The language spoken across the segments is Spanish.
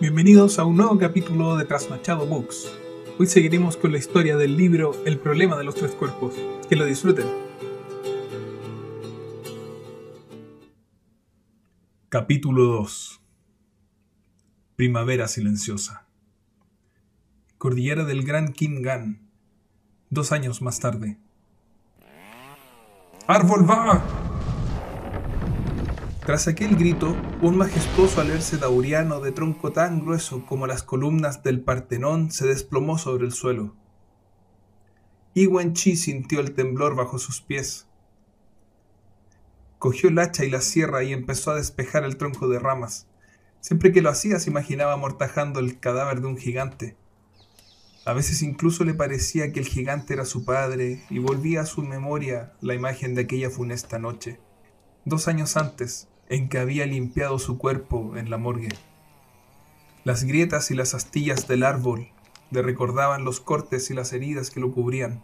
Bienvenidos a un nuevo capítulo de Trasnochado Books. Hoy seguiremos con la historia del libro El problema de los tres cuerpos. Que lo disfruten. Capítulo 2 Primavera silenciosa Cordillera del Gran Gan. Dos años más tarde. ¡Árbol va! Tras aquel grito, un majestuoso alerce dauriano de tronco tan grueso como las columnas del Partenón se desplomó sobre el suelo. Iwan Chi sintió el temblor bajo sus pies. Cogió el hacha y la sierra y empezó a despejar el tronco de ramas. Siempre que lo hacía se imaginaba amortajando el cadáver de un gigante. A veces incluso le parecía que el gigante era su padre y volvía a su memoria la imagen de aquella funesta noche, dos años antes, en que había limpiado su cuerpo en la morgue. Las grietas y las astillas del árbol le recordaban los cortes y las heridas que lo cubrían.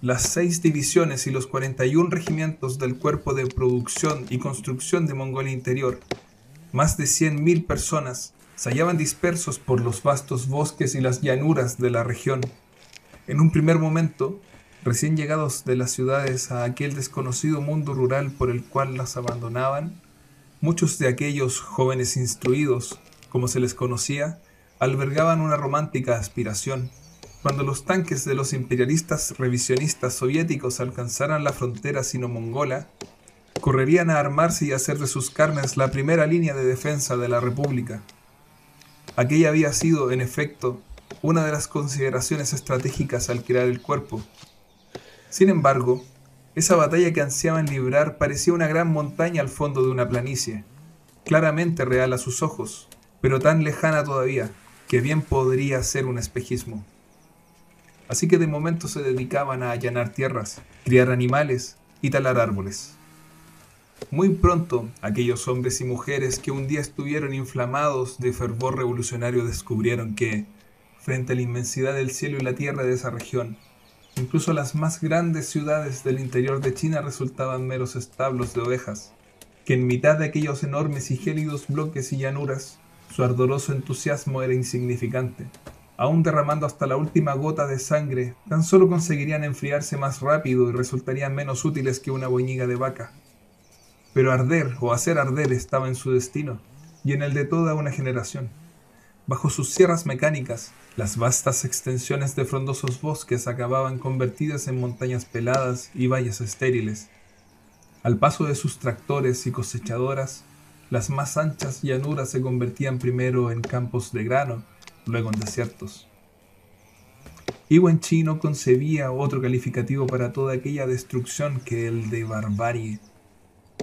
Las seis divisiones y los 41 regimientos del Cuerpo de Producción y Construcción de Mongolia Interior, más de 100.000 personas, se hallaban dispersos por los vastos bosques y las llanuras de la región. En un primer momento, recién llegados de las ciudades a aquel desconocido mundo rural por el cual las abandonaban, muchos de aquellos jóvenes instruidos, como se les conocía, albergaban una romántica aspiración. Cuando los tanques de los imperialistas revisionistas soviéticos alcanzaran la frontera sino-mongola, correrían a armarse y hacer de sus carnes la primera línea de defensa de la República. Aquella había sido, en efecto, una de las consideraciones estratégicas al crear el cuerpo, sin embargo, esa batalla que ansiaban librar parecía una gran montaña al fondo de una planicie, claramente real a sus ojos, pero tan lejana todavía que bien podría ser un espejismo. Así que de momento se dedicaban a allanar tierras, criar animales y talar árboles. Muy pronto, aquellos hombres y mujeres que un día estuvieron inflamados de fervor revolucionario descubrieron que, frente a la inmensidad del cielo y la tierra de esa región, Incluso las más grandes ciudades del interior de China resultaban meros establos de ovejas, que en mitad de aquellos enormes y gélidos bloques y llanuras, su ardoroso entusiasmo era insignificante. Aún derramando hasta la última gota de sangre, tan solo conseguirían enfriarse más rápido y resultarían menos útiles que una boñiga de vaca. Pero arder o hacer arder estaba en su destino, y en el de toda una generación. Bajo sus sierras mecánicas, las vastas extensiones de frondosos bosques acababan convertidas en montañas peladas y valles estériles. Al paso de sus tractores y cosechadoras, las más anchas llanuras se convertían primero en campos de grano, luego en desiertos. Iwan Chi no concebía otro calificativo para toda aquella destrucción que el de barbarie.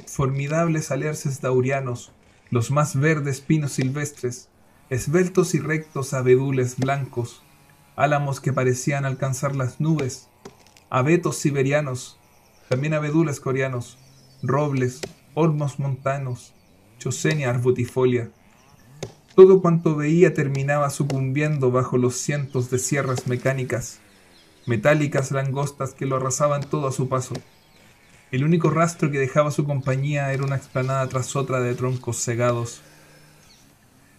Formidables alerces daurianos, los más verdes pinos silvestres, esbeltos y rectos abedules blancos, álamos que parecían alcanzar las nubes, abetos siberianos, también abedules coreanos, robles, olmos montanos, chosenia arbutifolia. Todo cuanto veía terminaba sucumbiendo bajo los cientos de sierras mecánicas, metálicas langostas que lo arrasaban todo a su paso. El único rastro que dejaba su compañía era una explanada tras otra de troncos cegados,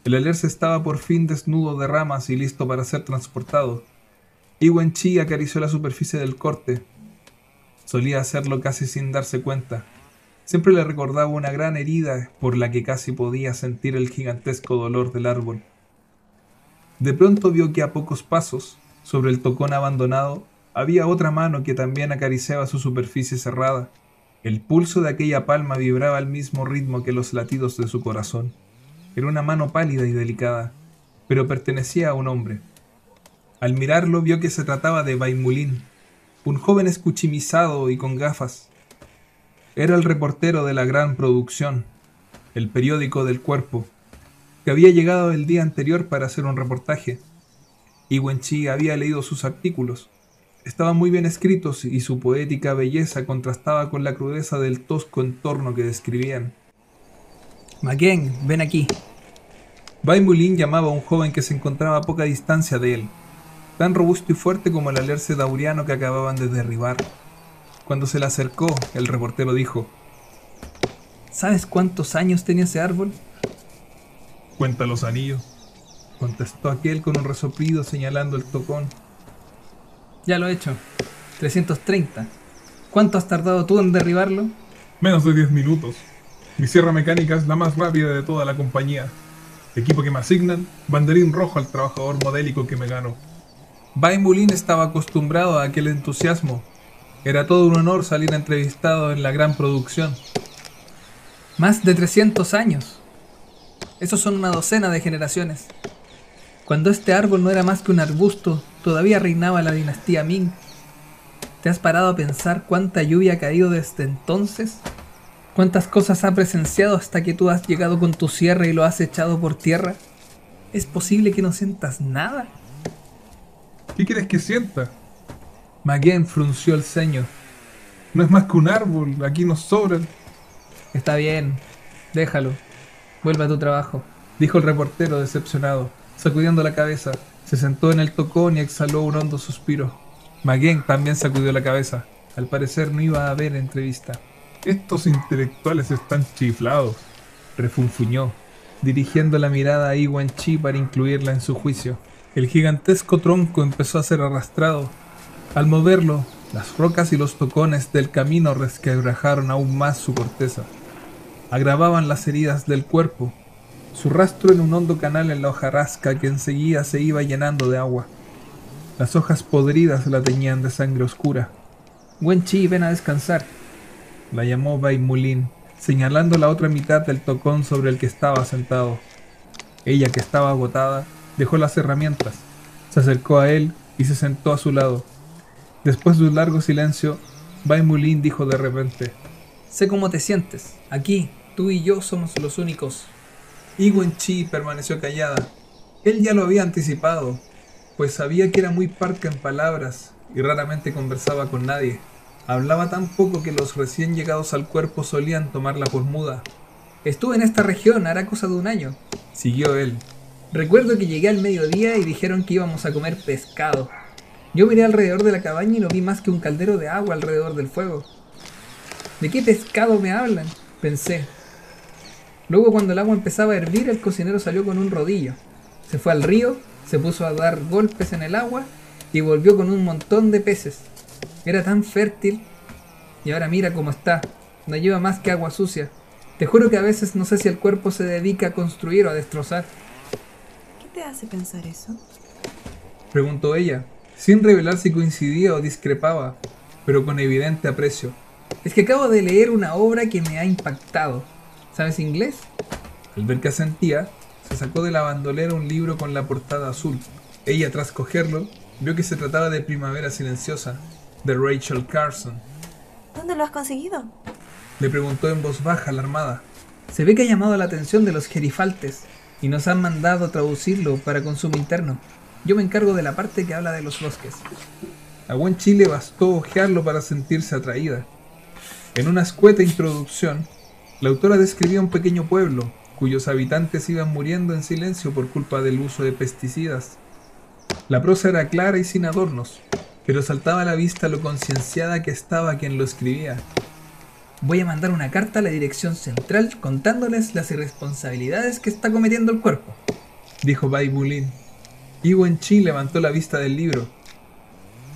el alerce estaba por fin desnudo de ramas y listo para ser transportado. Iwen Chi acarició la superficie del corte. Solía hacerlo casi sin darse cuenta. Siempre le recordaba una gran herida por la que casi podía sentir el gigantesco dolor del árbol. De pronto vio que a pocos pasos, sobre el tocón abandonado, había otra mano que también acariciaba su superficie cerrada. El pulso de aquella palma vibraba al mismo ritmo que los latidos de su corazón. Era una mano pálida y delicada, pero pertenecía a un hombre. Al mirarlo vio que se trataba de Baimulín, un joven escuchimizado y con gafas. Era el reportero de la gran producción, el periódico del cuerpo, que había llegado el día anterior para hacer un reportaje. Y Wenchi había leído sus artículos. Estaban muy bien escritos y su poética belleza contrastaba con la crudeza del tosco entorno que describían. Maguen, ven aquí. Baimulin llamaba a un joven que se encontraba a poca distancia de él, tan robusto y fuerte como el alerce dauriano que acababan de derribar. Cuando se le acercó, el reportero dijo, ¿Sabes cuántos años tenía ese árbol? Cuenta los anillos, contestó aquel con un resoplido señalando el tocón. Ya lo he hecho. 330. ¿Cuánto has tardado tú en derribarlo? Menos de 10 minutos. Mi sierra mecánica es la más rápida de toda la compañía. Equipo que me asignan, banderín rojo al trabajador modélico que me gano. Baimulín estaba acostumbrado a aquel entusiasmo. Era todo un honor salir entrevistado en la gran producción. Más de 300 años. Esos son una docena de generaciones. Cuando este árbol no era más que un arbusto, todavía reinaba la dinastía Ming. ¿Te has parado a pensar cuánta lluvia ha caído desde entonces? ¿Cuántas cosas ha presenciado hasta que tú has llegado con tu sierra y lo has echado por tierra? ¿Es posible que no sientas nada? ¿Qué quieres que sienta? Maguen frunció el ceño. No es más que un árbol, aquí nos sobran. Está bien, déjalo. Vuelve a tu trabajo, dijo el reportero decepcionado, sacudiendo la cabeza. Se sentó en el tocón y exhaló un hondo suspiro. Maguen también sacudió la cabeza. Al parecer no iba a haber entrevista. Estos intelectuales están chiflados, refunfuñó, dirigiendo la mirada a Iwan Chi para incluirla en su juicio. El gigantesco tronco empezó a ser arrastrado. Al moverlo, las rocas y los tocones del camino resquebrajaron aún más su corteza. Agravaban las heridas del cuerpo, su rastro en un hondo canal en la hojarasca que enseguida se iba llenando de agua. Las hojas podridas la teñían de sangre oscura. Wen Chi, ven a descansar, la llamó Baimulín, señalando la otra mitad del tocón sobre el que estaba sentado. Ella, que estaba agotada, dejó las herramientas, se acercó a él y se sentó a su lado. Después de un largo silencio, Baimulín dijo de repente: Sé cómo te sientes. Aquí, tú y yo somos los únicos. Iwen Chi permaneció callada. Él ya lo había anticipado, pues sabía que era muy parca en palabras y raramente conversaba con nadie. Hablaba tan poco que los recién llegados al cuerpo solían tomarla por muda. Estuve en esta región hará cosa de un año. Siguió él. Recuerdo que llegué al mediodía y dijeron que íbamos a comer pescado. Yo miré alrededor de la cabaña y no vi más que un caldero de agua alrededor del fuego. ¿De qué pescado me hablan? Pensé. Luego cuando el agua empezaba a hervir, el cocinero salió con un rodillo. Se fue al río, se puso a dar golpes en el agua y volvió con un montón de peces. Era tan fértil y ahora mira cómo está. No lleva más que agua sucia. Te juro que a veces no sé si el cuerpo se dedica a construir o a destrozar. ¿Qué te hace pensar eso? Preguntó ella, sin revelar si coincidía o discrepaba, pero con evidente aprecio. Es que acabo de leer una obra que me ha impactado. ¿Sabes inglés? Al ver que asentía, se sacó de la bandolera un libro con la portada azul. Ella, tras cogerlo, vio que se trataba de Primavera Silenciosa, de Rachel Carson. ¿Dónde lo has conseguido? Le preguntó en voz baja alarmada. Se ve que ha llamado la atención de los gerifaltes y nos han mandado a traducirlo para consumo interno. Yo me encargo de la parte que habla de los bosques. A buen Chile bastó ojearlo para sentirse atraída. En una escueta introducción, la autora describía un pequeño pueblo cuyos habitantes iban muriendo en silencio por culpa del uso de pesticidas. La prosa era clara y sin adornos, pero saltaba a la vista lo concienciada que estaba quien lo escribía. Voy a mandar una carta a la dirección central contándoles las irresponsabilidades que está cometiendo el cuerpo, dijo Baibulín. Iwen Chi levantó la vista del libro.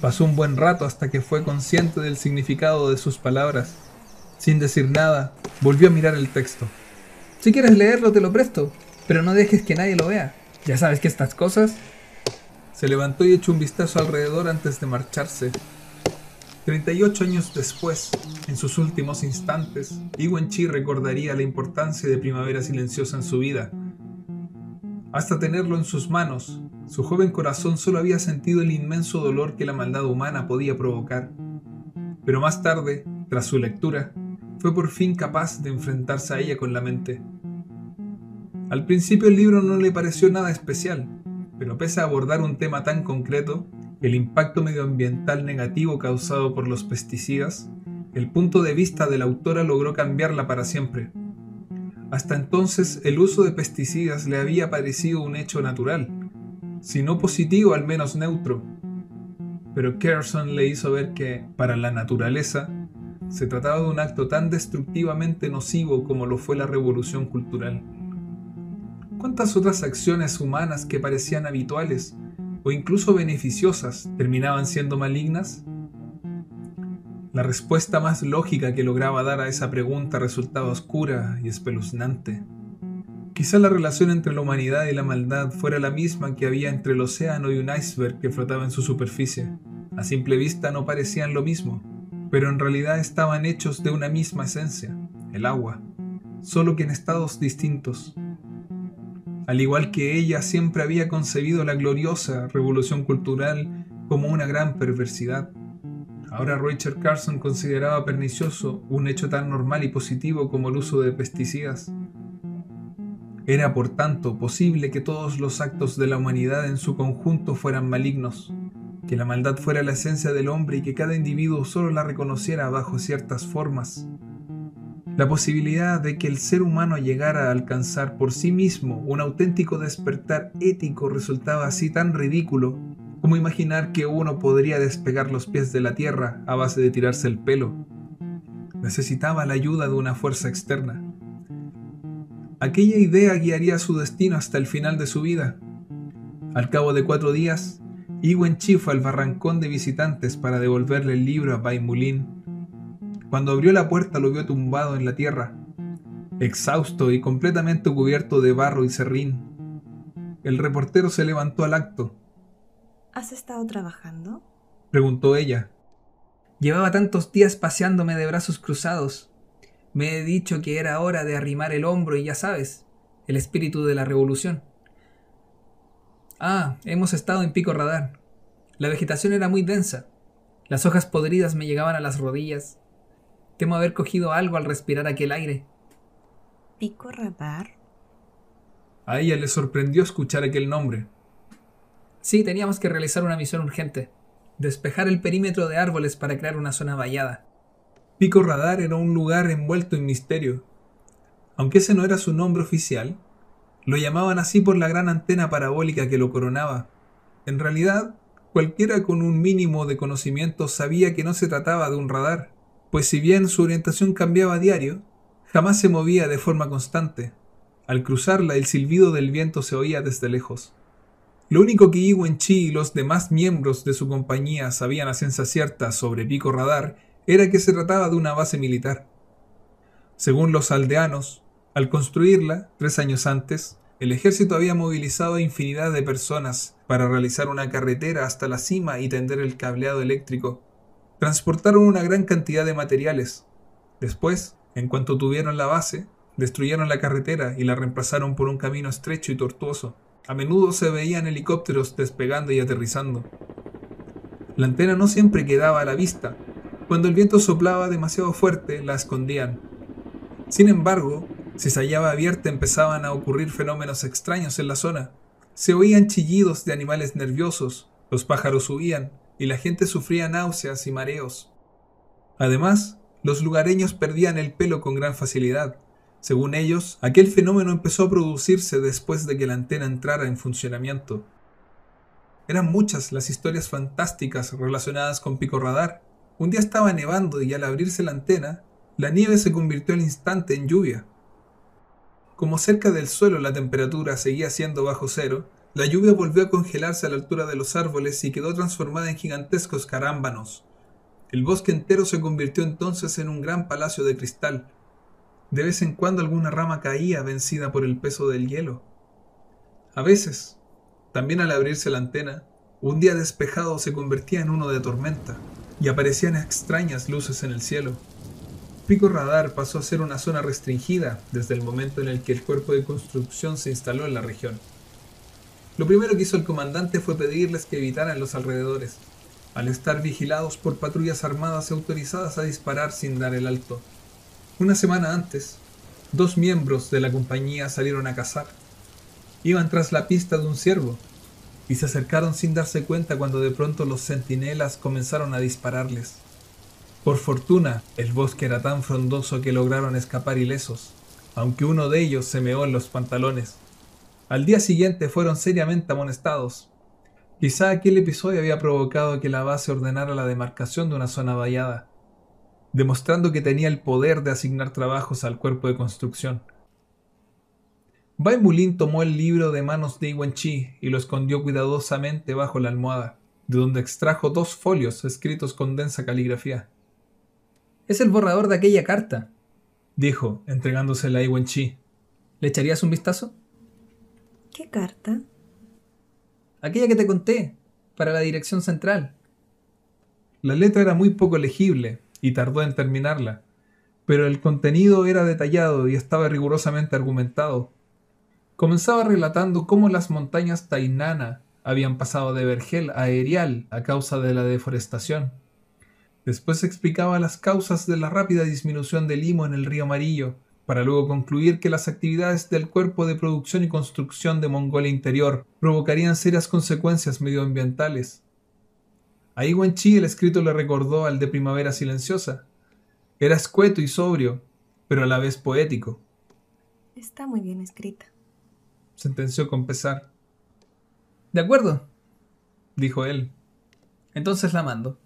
Pasó un buen rato hasta que fue consciente del significado de sus palabras. Sin decir nada, volvió a mirar el texto. Si quieres leerlo, te lo presto, pero no dejes que nadie lo vea. Ya sabes que estas cosas se levantó y echó un vistazo alrededor antes de marcharse. 38 años después, en sus últimos instantes, Iwen Chi recordaría la importancia de Primavera Silenciosa en su vida. Hasta tenerlo en sus manos, su joven corazón solo había sentido el inmenso dolor que la maldad humana podía provocar. Pero más tarde, tras su lectura, fue por fin capaz de enfrentarse a ella con la mente. Al principio el libro no le pareció nada especial, pero pese a abordar un tema tan concreto, el impacto medioambiental negativo causado por los pesticidas, el punto de vista de la autora logró cambiarla para siempre. Hasta entonces el uso de pesticidas le había parecido un hecho natural, si no positivo al menos neutro. Pero Kerson le hizo ver que, para la naturaleza, se trataba de un acto tan destructivamente nocivo como lo fue la revolución cultural. ¿Cuántas otras acciones humanas que parecían habituales o incluso beneficiosas terminaban siendo malignas? La respuesta más lógica que lograba dar a esa pregunta resultaba oscura y espeluznante. Quizá la relación entre la humanidad y la maldad fuera la misma que había entre el océano y un iceberg que flotaba en su superficie. A simple vista no parecían lo mismo, pero en realidad estaban hechos de una misma esencia, el agua, solo que en estados distintos. Al igual que ella siempre había concebido la gloriosa revolución cultural como una gran perversidad. Ahora Richard Carson consideraba pernicioso un hecho tan normal y positivo como el uso de pesticidas. Era por tanto posible que todos los actos de la humanidad en su conjunto fueran malignos, que la maldad fuera la esencia del hombre y que cada individuo solo la reconociera bajo ciertas formas. La posibilidad de que el ser humano llegara a alcanzar por sí mismo un auténtico despertar ético resultaba así tan ridículo como imaginar que uno podría despegar los pies de la tierra a base de tirarse el pelo. Necesitaba la ayuda de una fuerza externa. Aquella idea guiaría su destino hasta el final de su vida. Al cabo de cuatro días, Iwen Chi fue al barrancón de visitantes para devolverle el libro a Bai Mulin. Cuando abrió la puerta lo vio tumbado en la tierra, exhausto y completamente cubierto de barro y serrín. El reportero se levantó al acto. ¿Has estado trabajando? Preguntó ella. Llevaba tantos días paseándome de brazos cruzados. Me he dicho que era hora de arrimar el hombro y ya sabes, el espíritu de la revolución. Ah, hemos estado en pico radar. La vegetación era muy densa. Las hojas podridas me llegaban a las rodillas. Temo haber cogido algo al respirar aquel aire. ¿Pico radar? A ella le sorprendió escuchar aquel nombre. Sí, teníamos que realizar una misión urgente. Despejar el perímetro de árboles para crear una zona vallada. Pico Radar era un lugar envuelto en misterio. Aunque ese no era su nombre oficial, lo llamaban así por la gran antena parabólica que lo coronaba. En realidad, cualquiera con un mínimo de conocimiento sabía que no se trataba de un radar, pues si bien su orientación cambiaba a diario, jamás se movía de forma constante. Al cruzarla, el silbido del viento se oía desde lejos. Lo único que Iwen Chi y los demás miembros de su compañía sabían a ciencia cierta sobre Pico Radar era que se trataba de una base militar. Según los aldeanos, al construirla, tres años antes, el ejército había movilizado a infinidad de personas para realizar una carretera hasta la cima y tender el cableado eléctrico. Transportaron una gran cantidad de materiales. Después, en cuanto tuvieron la base, destruyeron la carretera y la reemplazaron por un camino estrecho y tortuoso. A menudo se veían helicópteros despegando y aterrizando. La antena no siempre quedaba a la vista, cuando el viento soplaba demasiado fuerte, la escondían. Sin embargo, si se hallaba abierta empezaban a ocurrir fenómenos extraños en la zona. Se oían chillidos de animales nerviosos, los pájaros huían y la gente sufría náuseas y mareos. Además, los lugareños perdían el pelo con gran facilidad. Según ellos, aquel fenómeno empezó a producirse después de que la antena entrara en funcionamiento. Eran muchas las historias fantásticas relacionadas con Pico Radar, un día estaba nevando y al abrirse la antena, la nieve se convirtió al instante en lluvia. Como cerca del suelo la temperatura seguía siendo bajo cero, la lluvia volvió a congelarse a la altura de los árboles y quedó transformada en gigantescos carámbanos. El bosque entero se convirtió entonces en un gran palacio de cristal. De vez en cuando alguna rama caía vencida por el peso del hielo. A veces, también al abrirse la antena, un día despejado se convertía en uno de tormenta y aparecían extrañas luces en el cielo. Pico Radar pasó a ser una zona restringida desde el momento en el que el cuerpo de construcción se instaló en la región. Lo primero que hizo el comandante fue pedirles que evitaran los alrededores, al estar vigilados por patrullas armadas y autorizadas a disparar sin dar el alto. Una semana antes, dos miembros de la compañía salieron a cazar. Iban tras la pista de un ciervo, y se acercaron sin darse cuenta cuando de pronto los centinelas comenzaron a dispararles. Por fortuna, el bosque era tan frondoso que lograron escapar ilesos, aunque uno de ellos se meó en los pantalones. Al día siguiente fueron seriamente amonestados. Quizá aquel episodio había provocado que la base ordenara la demarcación de una zona vallada, demostrando que tenía el poder de asignar trabajos al cuerpo de construcción. Bai Mulin tomó el libro de manos de Iwan Chi y lo escondió cuidadosamente bajo la almohada, de donde extrajo dos folios escritos con densa caligrafía. Es el borrador de aquella carta, dijo, entregándosela a Iwan Chi. ¿Le echarías un vistazo? ¿Qué carta? Aquella que te conté, para la dirección central. La letra era muy poco legible y tardó en terminarla, pero el contenido era detallado y estaba rigurosamente argumentado. Comenzaba relatando cómo las montañas Tainana habían pasado de vergel a erial a causa de la deforestación. Después explicaba las causas de la rápida disminución del limo en el río Amarillo, para luego concluir que las actividades del cuerpo de producción y construcción de Mongolia Interior provocarían serias consecuencias medioambientales. A Iwan Chi el escrito le recordó al de Primavera Silenciosa. Era escueto y sobrio, pero a la vez poético. Está muy bien escrita, sentenció con pesar. De acuerdo, dijo él. Entonces la mando.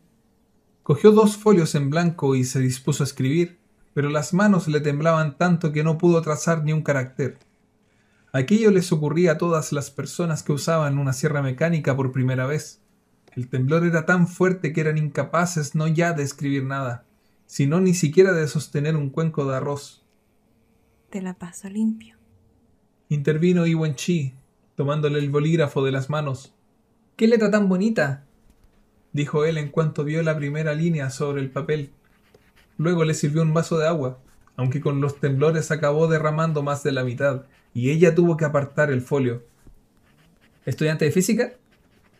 Cogió dos folios en blanco y se dispuso a escribir, pero las manos le temblaban tanto que no pudo trazar ni un carácter. Aquello les ocurría a todas las personas que usaban una sierra mecánica por primera vez. El temblor era tan fuerte que eran incapaces no ya de escribir nada, sino ni siquiera de sostener un cuenco de arroz. Te la paso limpio. Intervino Iwen Chi, tomándole el bolígrafo de las manos. ¡Qué letra tan bonita! dijo él en cuanto vio la primera línea sobre el papel. Luego le sirvió un vaso de agua, aunque con los temblores acabó derramando más de la mitad, y ella tuvo que apartar el folio. ¿Estudiante de física?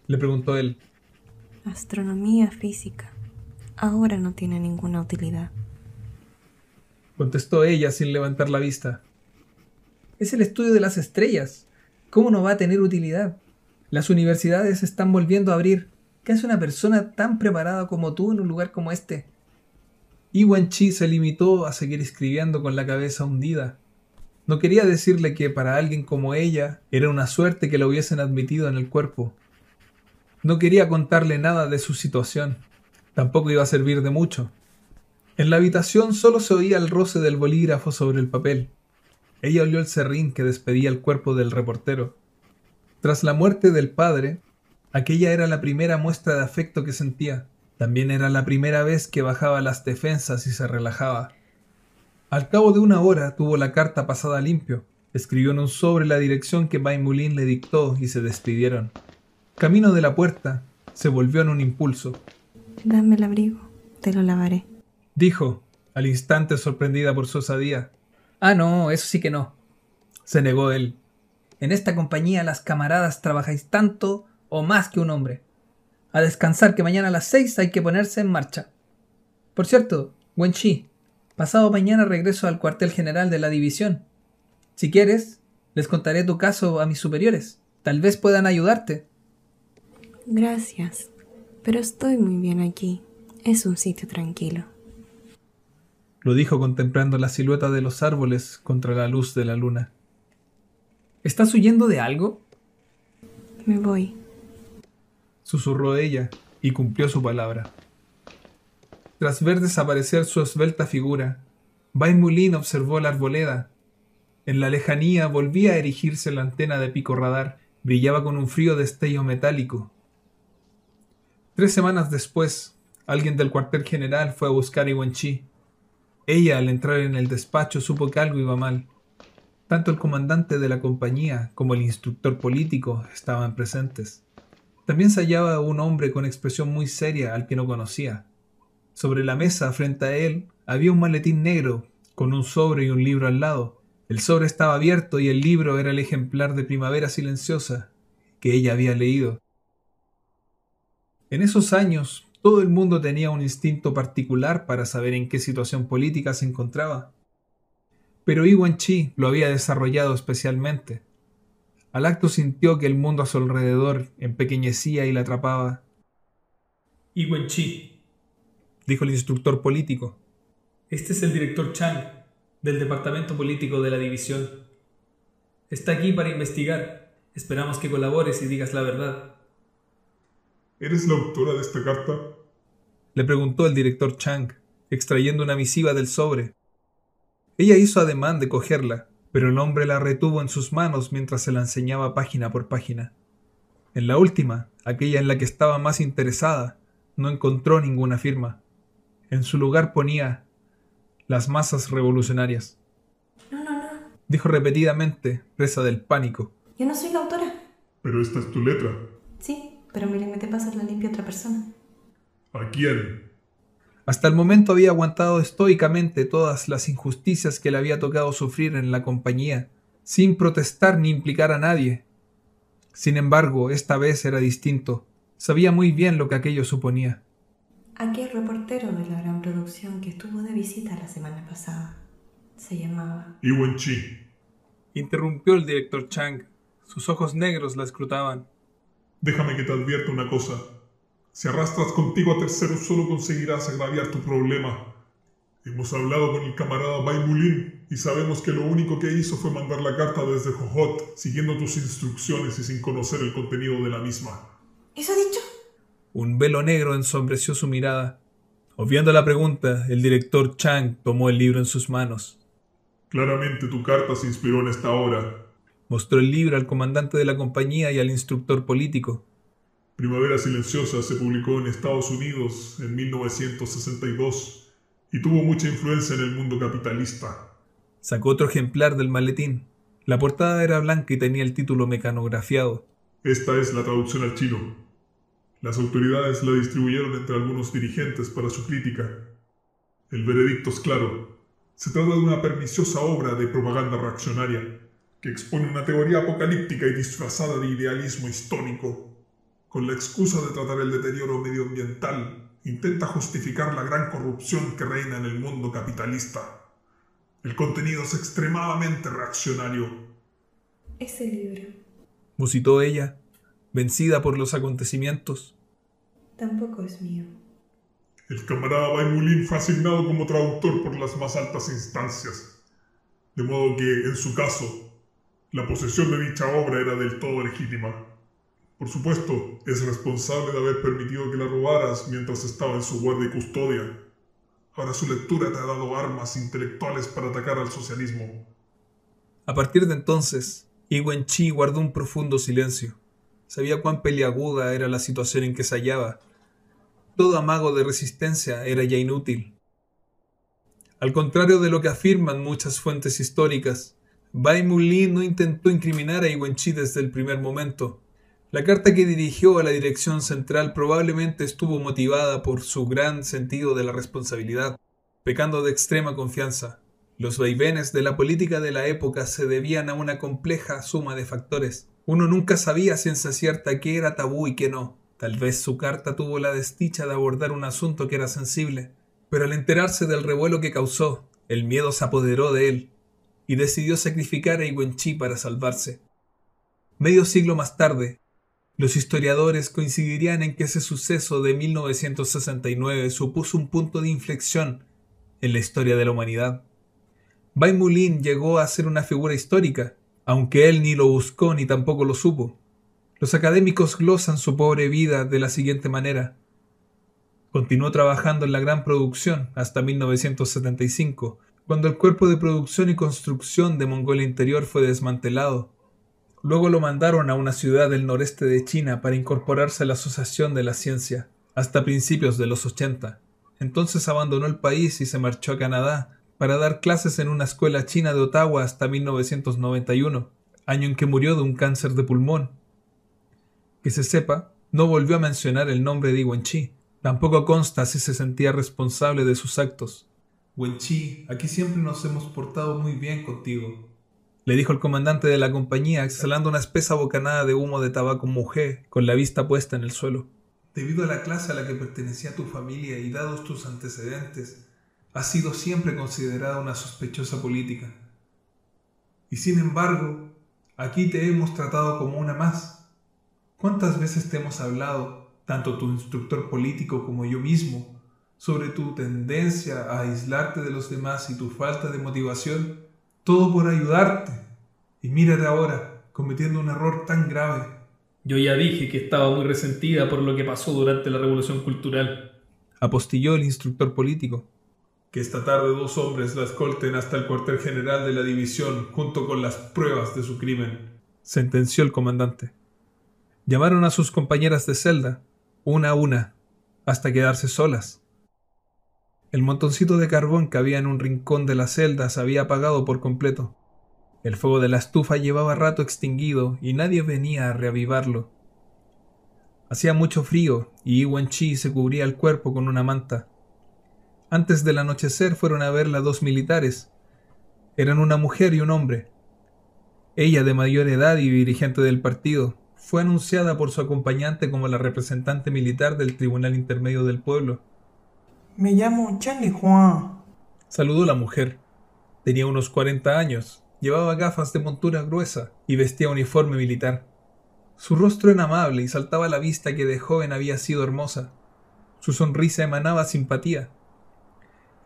le preguntó él. Astronomía física. Ahora no tiene ninguna utilidad. Contestó ella sin levantar la vista. Es el estudio de las estrellas. ¿Cómo no va a tener utilidad? Las universidades se están volviendo a abrir. ¿Qué hace una persona tan preparada como tú en un lugar como este? Iwan Chi se limitó a seguir escribiendo con la cabeza hundida. No quería decirle que para alguien como ella era una suerte que la hubiesen admitido en el cuerpo. No quería contarle nada de su situación. Tampoco iba a servir de mucho. En la habitación solo se oía el roce del bolígrafo sobre el papel. Ella olió el serrín que despedía el cuerpo del reportero. Tras la muerte del padre, aquella era la primera muestra de afecto que sentía. También era la primera vez que bajaba las defensas y se relajaba. Al cabo de una hora tuvo la carta pasada limpio. Escribió en un sobre la dirección que Baimulin le dictó y se despidieron. Camino de la puerta, se volvió en un impulso. Dame el abrigo, te lo lavaré. Dijo, al instante sorprendida por su osadía. Ah, no, eso sí que no. Se negó él. En esta compañía las camaradas trabajáis tanto o más que un hombre. A descansar que mañana a las seis hay que ponerse en marcha. Por cierto, Wen Chi, pasado mañana regreso al cuartel general de la división. Si quieres, les contaré tu caso a mis superiores. Tal vez puedan ayudarte. Gracias, pero estoy muy bien aquí. Es un sitio tranquilo. Lo dijo contemplando la silueta de los árboles contra la luz de la luna. ¿Estás huyendo de algo? Me voy. Susurró ella y cumplió su palabra. Tras ver desaparecer su esbelta figura, Baimulin observó la arboleda. En la lejanía volvía a erigirse la antena de pico radar, brillaba con un frío destello metálico, Tres semanas después, alguien del cuartel general fue a buscar a Iwan Chi. Ella, al entrar en el despacho, supo que algo iba mal. Tanto el comandante de la compañía como el instructor político estaban presentes. También se hallaba un hombre con expresión muy seria al que no conocía. Sobre la mesa, frente a él, había un maletín negro, con un sobre y un libro al lado. El sobre estaba abierto y el libro era el ejemplar de Primavera Silenciosa que ella había leído. En esos años, todo el mundo tenía un instinto particular para saber en qué situación política se encontraba. Pero Iwan Chi lo había desarrollado especialmente. Al acto sintió que el mundo a su alrededor empequeñecía y la atrapaba. Iwan Chi, dijo el instructor político. Este es el director Chang, del Departamento Político de la División. Está aquí para investigar. Esperamos que colabores y digas la verdad. ¿Eres la autora de esta carta? Le preguntó el director Chang, extrayendo una misiva del sobre. Ella hizo ademán de cogerla, pero el hombre la retuvo en sus manos mientras se la enseñaba página por página. En la última, aquella en la que estaba más interesada, no encontró ninguna firma. En su lugar ponía las masas revolucionarias. No, no, no. Dijo repetidamente, presa del pánico. Yo no soy la autora. Pero esta es tu letra. Sí, pero me te pasa la limpia otra persona. ¿A quién? Hasta el momento había aguantado estoicamente todas las injusticias que le había tocado sufrir en la compañía, sin protestar ni implicar a nadie. Sin embargo, esta vez era distinto. Sabía muy bien lo que aquello suponía. Aquel reportero de la gran producción que estuvo de visita la semana pasada se llamaba. Iwen Chi. Interrumpió el director Chang. Sus ojos negros la escrutaban. Déjame que te advierta una cosa. Si arrastras contigo a terceros solo conseguirás agraviar tu problema. Hemos hablado con el camarada Bai Mulin y sabemos que lo único que hizo fue mandar la carta desde Jojot, siguiendo tus instrucciones y sin conocer el contenido de la misma. ¿Eso ha dicho? Un velo negro ensombreció su mirada. Obviando la pregunta, el director Chang tomó el libro en sus manos. Claramente tu carta se inspiró en esta obra. Mostró el libro al comandante de la compañía y al instructor político. Primavera Silenciosa se publicó en Estados Unidos en 1962 y tuvo mucha influencia en el mundo capitalista. Sacó otro ejemplar del maletín. La portada era blanca y tenía el título mecanografiado. Esta es la traducción al chino. Las autoridades la distribuyeron entre algunos dirigentes para su crítica. El veredicto es claro. Se trata de una perniciosa obra de propaganda reaccionaria que expone una teoría apocalíptica y disfrazada de idealismo histórico. Con la excusa de tratar el deterioro medioambiental, intenta justificar la gran corrupción que reina en el mundo capitalista. El contenido es extremadamente reaccionario. Ese libro musitó ella, vencida por los acontecimientos. tampoco es mío. El camarada Baimulin fue asignado como traductor por las más altas instancias, de modo que, en su caso, la posesión de dicha obra era del todo legítima. Por supuesto, es responsable de haber permitido que la robaras mientras estaba en su guardia y custodia. Ahora su lectura te ha dado armas intelectuales para atacar al socialismo. A partir de entonces, Iwen Chi guardó un profundo silencio. Sabía cuán peliaguda era la situación en que se hallaba. Todo amago de resistencia era ya inútil. Al contrario de lo que afirman muchas fuentes históricas, Bai Mulin no intentó incriminar a Iwen Chi desde el primer momento. La carta que dirigió a la dirección central probablemente estuvo motivada por su gran sentido de la responsabilidad, pecando de extrema confianza. Los vaivenes de la política de la época se debían a una compleja suma de factores. Uno nunca sabía ciencia cierta qué era tabú y qué no. Tal vez su carta tuvo la desdicha de abordar un asunto que era sensible, pero al enterarse del revuelo que causó, el miedo se apoderó de él y decidió sacrificar a Iwen Chi para salvarse. Medio siglo más tarde, los historiadores coincidirían en que ese suceso de 1969 supuso un punto de inflexión en la historia de la humanidad. Bai Mulin llegó a ser una figura histórica, aunque él ni lo buscó ni tampoco lo supo. Los académicos glosan su pobre vida de la siguiente manera. Continuó trabajando en la gran producción hasta 1975, cuando el cuerpo de producción y construcción de Mongolia Interior fue desmantelado. Luego lo mandaron a una ciudad del noreste de China para incorporarse a la Asociación de la Ciencia, hasta principios de los 80. Entonces abandonó el país y se marchó a Canadá para dar clases en una escuela china de Ottawa hasta 1991, año en que murió de un cáncer de pulmón. Que se sepa, no volvió a mencionar el nombre de Wenchi. Tampoco consta si se sentía responsable de sus actos. Wenchi, aquí siempre nos hemos portado muy bien contigo, le dijo el comandante de la compañía, exhalando una espesa bocanada de humo de tabaco mujé, con la vista puesta en el suelo. Debido a la clase a la que pertenecía tu familia y dados tus antecedentes, has sido siempre considerada una sospechosa política. Y sin embargo, aquí te hemos tratado como una más. ¿Cuántas veces te hemos hablado, tanto tu instructor político como yo mismo, sobre tu tendencia a aislarte de los demás y tu falta de motivación? Todo por ayudarte. Y mírate ahora, cometiendo un error tan grave. Yo ya dije que estaba muy resentida por lo que pasó durante la Revolución Cultural. Apostilló el instructor político. Que esta tarde dos hombres la escolten hasta el cuartel general de la división junto con las pruebas de su crimen, sentenció el comandante. Llamaron a sus compañeras de celda, una a una, hasta quedarse solas. El montoncito de carbón que había en un rincón de la celda se había apagado por completo. El fuego de la estufa llevaba rato extinguido y nadie venía a reavivarlo. Hacía mucho frío y Iwan Chi se cubría el cuerpo con una manta. Antes del anochecer fueron a verla dos militares. Eran una mujer y un hombre. Ella, de mayor edad y dirigente del partido, fue anunciada por su acompañante como la representante militar del Tribunal Intermedio del Pueblo. Me llamo Chen Juan. Saludó la mujer. Tenía unos cuarenta años, llevaba gafas de montura gruesa y vestía uniforme militar. Su rostro era amable y saltaba a la vista que de joven había sido hermosa. Su sonrisa emanaba simpatía.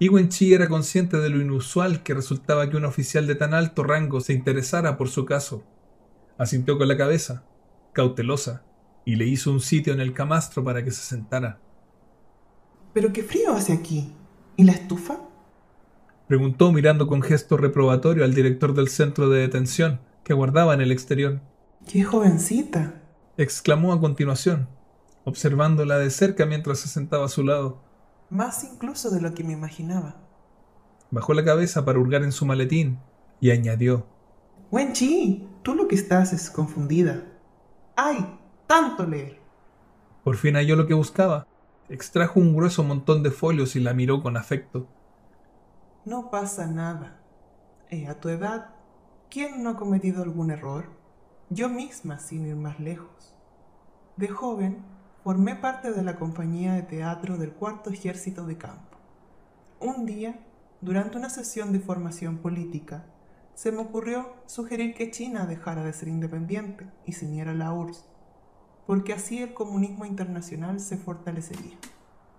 Iwen Chi era consciente de lo inusual que resultaba que un oficial de tan alto rango se interesara por su caso. Asintió con la cabeza, cautelosa, y le hizo un sitio en el camastro para que se sentara. Pero qué frío hace aquí. ¿Y la estufa? Preguntó mirando con gesto reprobatorio al director del centro de detención, que guardaba en el exterior. ¡Qué jovencita! exclamó a continuación, observándola de cerca mientras se sentaba a su lado. Más incluso de lo que me imaginaba. Bajó la cabeza para hurgar en su maletín y añadió: Wen Chi, tú lo que estás es confundida. ¡Ay! ¡Tanto leer! Por fin halló lo que buscaba. Extrajo un grueso montón de folios y la miró con afecto. No pasa nada. Eh, a tu edad, ¿quién no ha cometido algún error? Yo misma, sin ir más lejos. De joven, formé parte de la compañía de teatro del Cuarto Ejército de Campo. Un día, durante una sesión de formación política, se me ocurrió sugerir que China dejara de ser independiente y se uniera a la URSS porque así el comunismo internacional se fortalecería.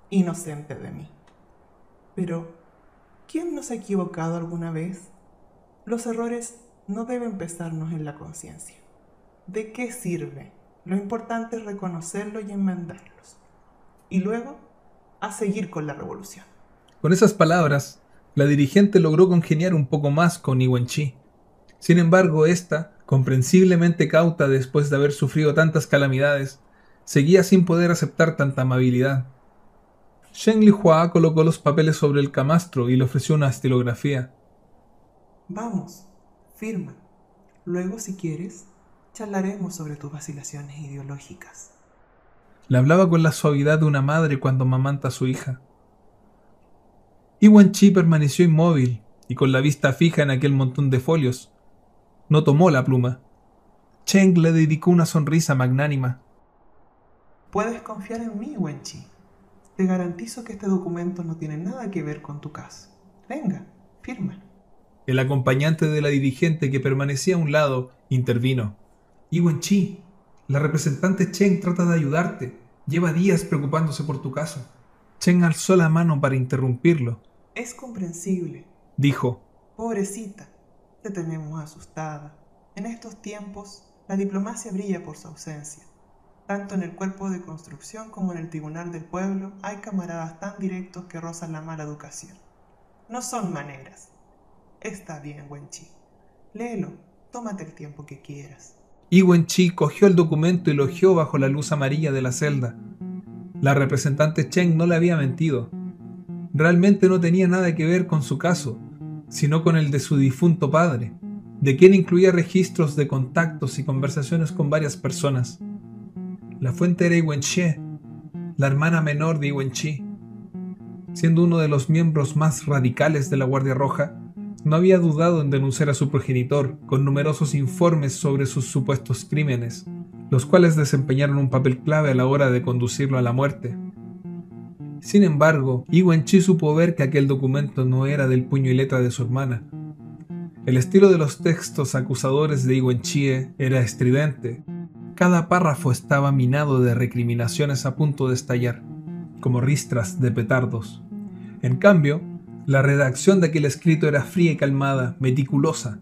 Inocente de mí. Pero, ¿quién nos ha equivocado alguna vez? Los errores no deben pesarnos en la conciencia. ¿De qué sirve? Lo importante es reconocerlos y enmendarlos. Y luego, a seguir con la revolución. Con esas palabras, la dirigente logró congeniar un poco más con Iwen Chi. Sin embargo, esta comprensiblemente cauta después de haber sufrido tantas calamidades, seguía sin poder aceptar tanta amabilidad. Shen Hua colocó los papeles sobre el camastro y le ofreció una estilografía. Vamos, firma. Luego, si quieres, charlaremos sobre tus vacilaciones ideológicas. Le hablaba con la suavidad de una madre cuando mamanta a su hija. Iwan Chi permaneció inmóvil y con la vista fija en aquel montón de folios, no tomó la pluma. Cheng le dedicó una sonrisa magnánima. Puedes confiar en mí, Wenchi. Te garantizo que este documento no tiene nada que ver con tu caso. Venga, firma. El acompañante de la dirigente que permanecía a un lado intervino. Y Wenchi, la representante Cheng trata de ayudarte. Lleva días preocupándose por tu caso. Cheng alzó la mano para interrumpirlo. Es comprensible, dijo. Pobrecita, te tenemos asustada. En estos tiempos, la diplomacia brilla por su ausencia. Tanto en el cuerpo de construcción como en el tribunal del pueblo hay camaradas tan directos que rozan la mala educación. No son maneras. Está bien, Wenchi. Léelo, tómate el tiempo que quieras. Y Wenchi cogió el documento y lo ojeó bajo la luz amarilla de la celda. La representante Cheng no le había mentido. Realmente no tenía nada que ver con su caso sino con el de su difunto padre, de quien incluía registros de contactos y conversaciones con varias personas. La fuente era Iwenche, la hermana menor de Iwenchi. Siendo uno de los miembros más radicales de la Guardia Roja, no había dudado en denunciar a su progenitor con numerosos informes sobre sus supuestos crímenes, los cuales desempeñaron un papel clave a la hora de conducirlo a la muerte. Sin embargo, Chi supo ver que aquel documento no era del puño y letra de su hermana. El estilo de los textos acusadores de Chie era estridente. Cada párrafo estaba minado de recriminaciones a punto de estallar, como ristras de petardos. En cambio, la redacción de aquel escrito era fría y calmada, meticulosa.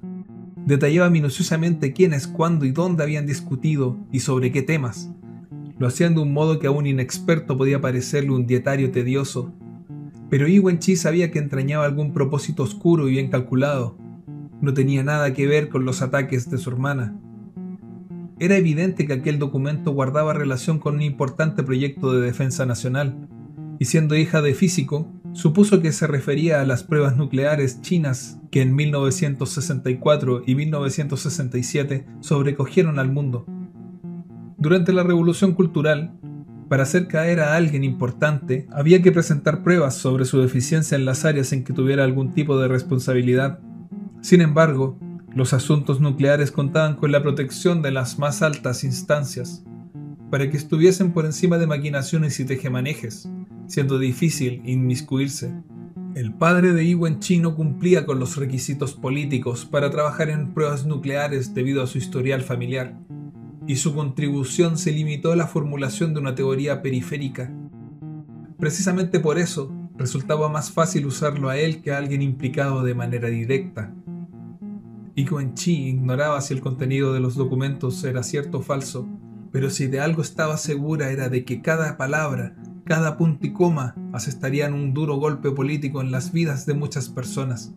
Detallaba minuciosamente quiénes, cuándo y dónde habían discutido y sobre qué temas, lo hacían de un modo que a un inexperto podía parecerle un dietario tedioso. Pero Iwen Chi sabía que entrañaba algún propósito oscuro y bien calculado. No tenía nada que ver con los ataques de su hermana. Era evidente que aquel documento guardaba relación con un importante proyecto de defensa nacional, y siendo hija de físico, supuso que se refería a las pruebas nucleares chinas que en 1964 y 1967 sobrecogieron al mundo. Durante la Revolución Cultural, para hacer caer a alguien importante, había que presentar pruebas sobre su deficiencia en las áreas en que tuviera algún tipo de responsabilidad. Sin embargo, los asuntos nucleares contaban con la protección de las más altas instancias, para que estuviesen por encima de maquinaciones y tejemanejes, siendo difícil inmiscuirse. El padre de Iwen Chi no cumplía con los requisitos políticos para trabajar en pruebas nucleares debido a su historial familiar, y su contribución se limitó a la formulación de una teoría periférica. Precisamente por eso, resultaba más fácil usarlo a él que a alguien implicado de manera directa. Iwen Chi ignoraba si el contenido de los documentos era cierto o falso, pero si de algo estaba segura era de que cada palabra cada punto y coma asestarían un duro golpe político en las vidas de muchas personas,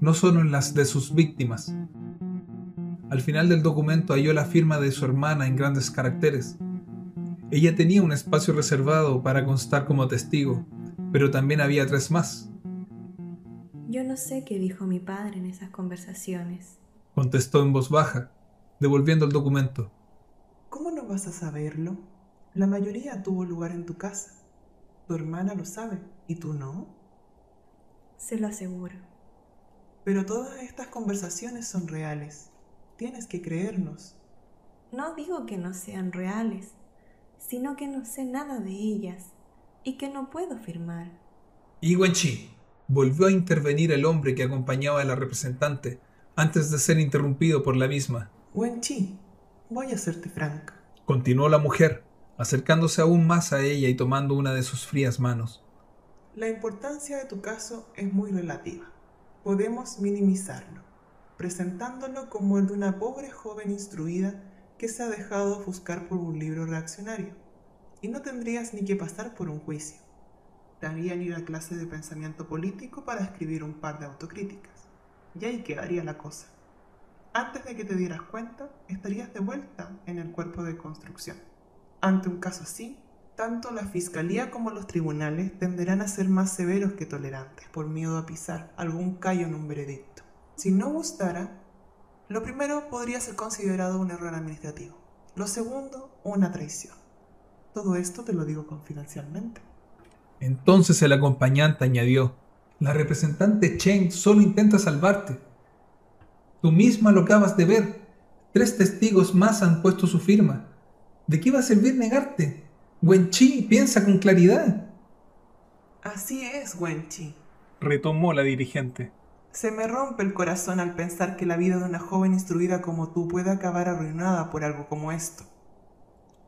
no solo en las de sus víctimas. Al final del documento halló la firma de su hermana en grandes caracteres. Ella tenía un espacio reservado para constar como testigo, pero también había tres más. Yo no sé qué dijo mi padre en esas conversaciones, contestó en voz baja, devolviendo el documento. ¿Cómo no vas a saberlo? La mayoría tuvo lugar en tu casa. Tu hermana lo sabe y tú no. Se lo aseguro. Pero todas estas conversaciones son reales. Tienes que creernos. No digo que no sean reales, sino que no sé nada de ellas y que no puedo firmar. Y Chi, volvió a intervenir el hombre que acompañaba a la representante antes de ser interrumpido por la misma. Wen Chi, voy a hacerte franca. Continuó la mujer, acercándose aún más a ella y tomando una de sus frías manos. La importancia de tu caso es muy relativa. Podemos minimizarlo, presentándolo como el de una pobre joven instruida que se ha dejado ofuscar por un libro reaccionario. Y no tendrías ni que pasar por un juicio. Te harían ir a clase de pensamiento político para escribir un par de autocríticas. Y ahí quedaría la cosa. Antes de que te dieras cuenta, estarías de vuelta en el cuerpo de construcción. Ante un caso así, tanto la Fiscalía como los tribunales tenderán a ser más severos que tolerantes por miedo a pisar algún callo en un veredicto. Si no gustara, lo primero podría ser considerado un error administrativo, lo segundo, una traición. Todo esto te lo digo confidencialmente. Entonces el acompañante añadió, la representante Chen solo intenta salvarte. Tú misma lo acabas de ver. Tres testigos más han puesto su firma. ¿De qué va a servir negarte? Wenchi piensa con claridad. Así es, Wenchi, retomó la dirigente. Se me rompe el corazón al pensar que la vida de una joven instruida como tú puede acabar arruinada por algo como esto.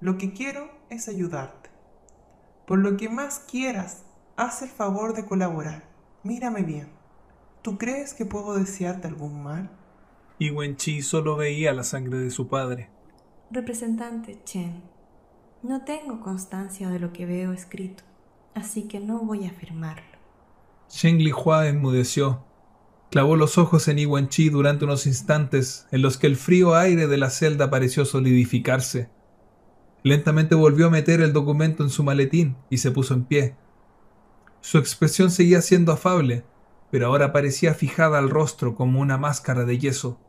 Lo que quiero es ayudarte. Por lo que más quieras, haz el favor de colaborar. Mírame bien. ¿Tú crees que puedo desearte algún mal? Y Wenchi solo veía la sangre de su padre. Representante Chen, no tengo constancia de lo que veo escrito, así que no voy a afirmarlo. Shen Lihua enmudeció. Clavó los ojos en Iwan Chi durante unos instantes en los que el frío aire de la celda pareció solidificarse. Lentamente volvió a meter el documento en su maletín y se puso en pie. Su expresión seguía siendo afable, pero ahora parecía fijada al rostro como una máscara de yeso.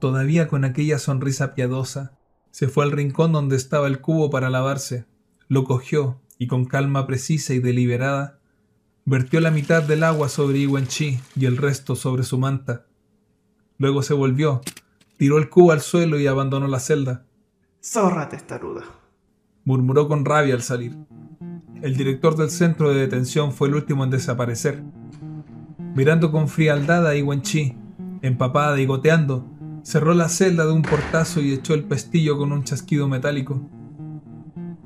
Todavía con aquella sonrisa piadosa, se fue al rincón donde estaba el cubo para lavarse, lo cogió y con calma precisa y deliberada, vertió la mitad del agua sobre Iwen Chi y el resto sobre su manta. Luego se volvió, tiró el cubo al suelo y abandonó la celda. Zorra testaruda, murmuró con rabia al salir. El director del centro de detención fue el último en desaparecer. Mirando con frialdad a Iwen Chi, empapada y goteando, Cerró la celda de un portazo y echó el pestillo con un chasquido metálico.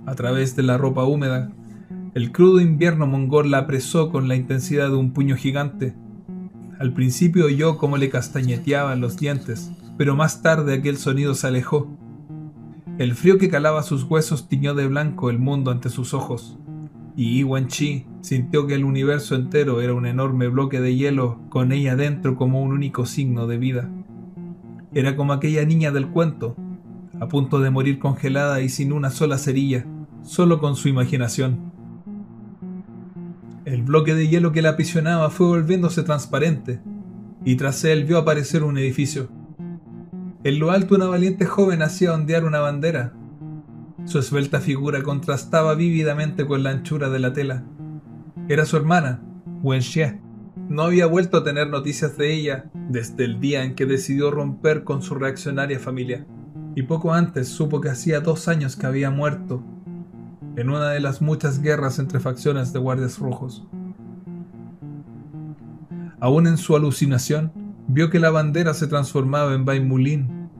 A través de la ropa húmeda, el crudo invierno mongol la apresó con la intensidad de un puño gigante. Al principio oyó cómo le castañeteaban los dientes, pero más tarde aquel sonido se alejó. El frío que calaba sus huesos tiñó de blanco el mundo ante sus ojos, y Yi Chi sintió que el universo entero era un enorme bloque de hielo con ella dentro como un único signo de vida. Era como aquella niña del cuento, a punto de morir congelada y sin una sola cerilla, solo con su imaginación. El bloque de hielo que la aprisionaba fue volviéndose transparente, y tras él vio aparecer un edificio. En lo alto una valiente joven hacía ondear una bandera. Su esbelta figura contrastaba vívidamente con la anchura de la tela. Era su hermana, Wen Xie. No había vuelto a tener noticias de ella desde el día en que decidió romper con su reaccionaria familia, y poco antes supo que hacía dos años que había muerto en una de las muchas guerras entre facciones de guardias rojos. Aún en su alucinación, vio que la bandera se transformaba en Baimulin.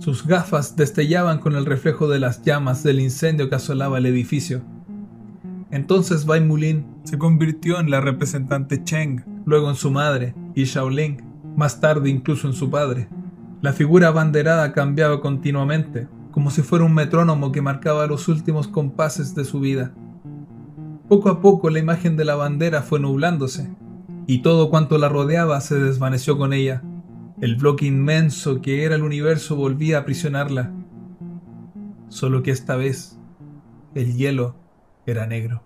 Sus gafas destellaban con el reflejo de las llamas del incendio que asolaba el edificio. Entonces Baimulin se convirtió en la representante Cheng, luego en su madre, y Shaoling, más tarde incluso en su padre. La figura abanderada cambiaba continuamente, como si fuera un metrónomo que marcaba los últimos compases de su vida. Poco a poco la imagen de la bandera fue nublándose, y todo cuanto la rodeaba se desvaneció con ella. El bloque inmenso que era el universo volvía a aprisionarla. Solo que esta vez el hielo era negro.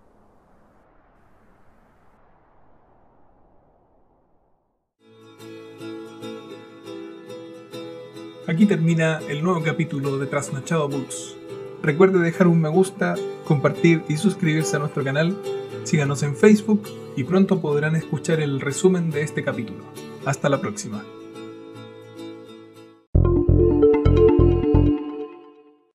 Aquí termina el nuevo capítulo de Trasnochado Books. Recuerde dejar un me gusta, compartir y suscribirse a nuestro canal. Síganos en Facebook y pronto podrán escuchar el resumen de este capítulo. Hasta la próxima.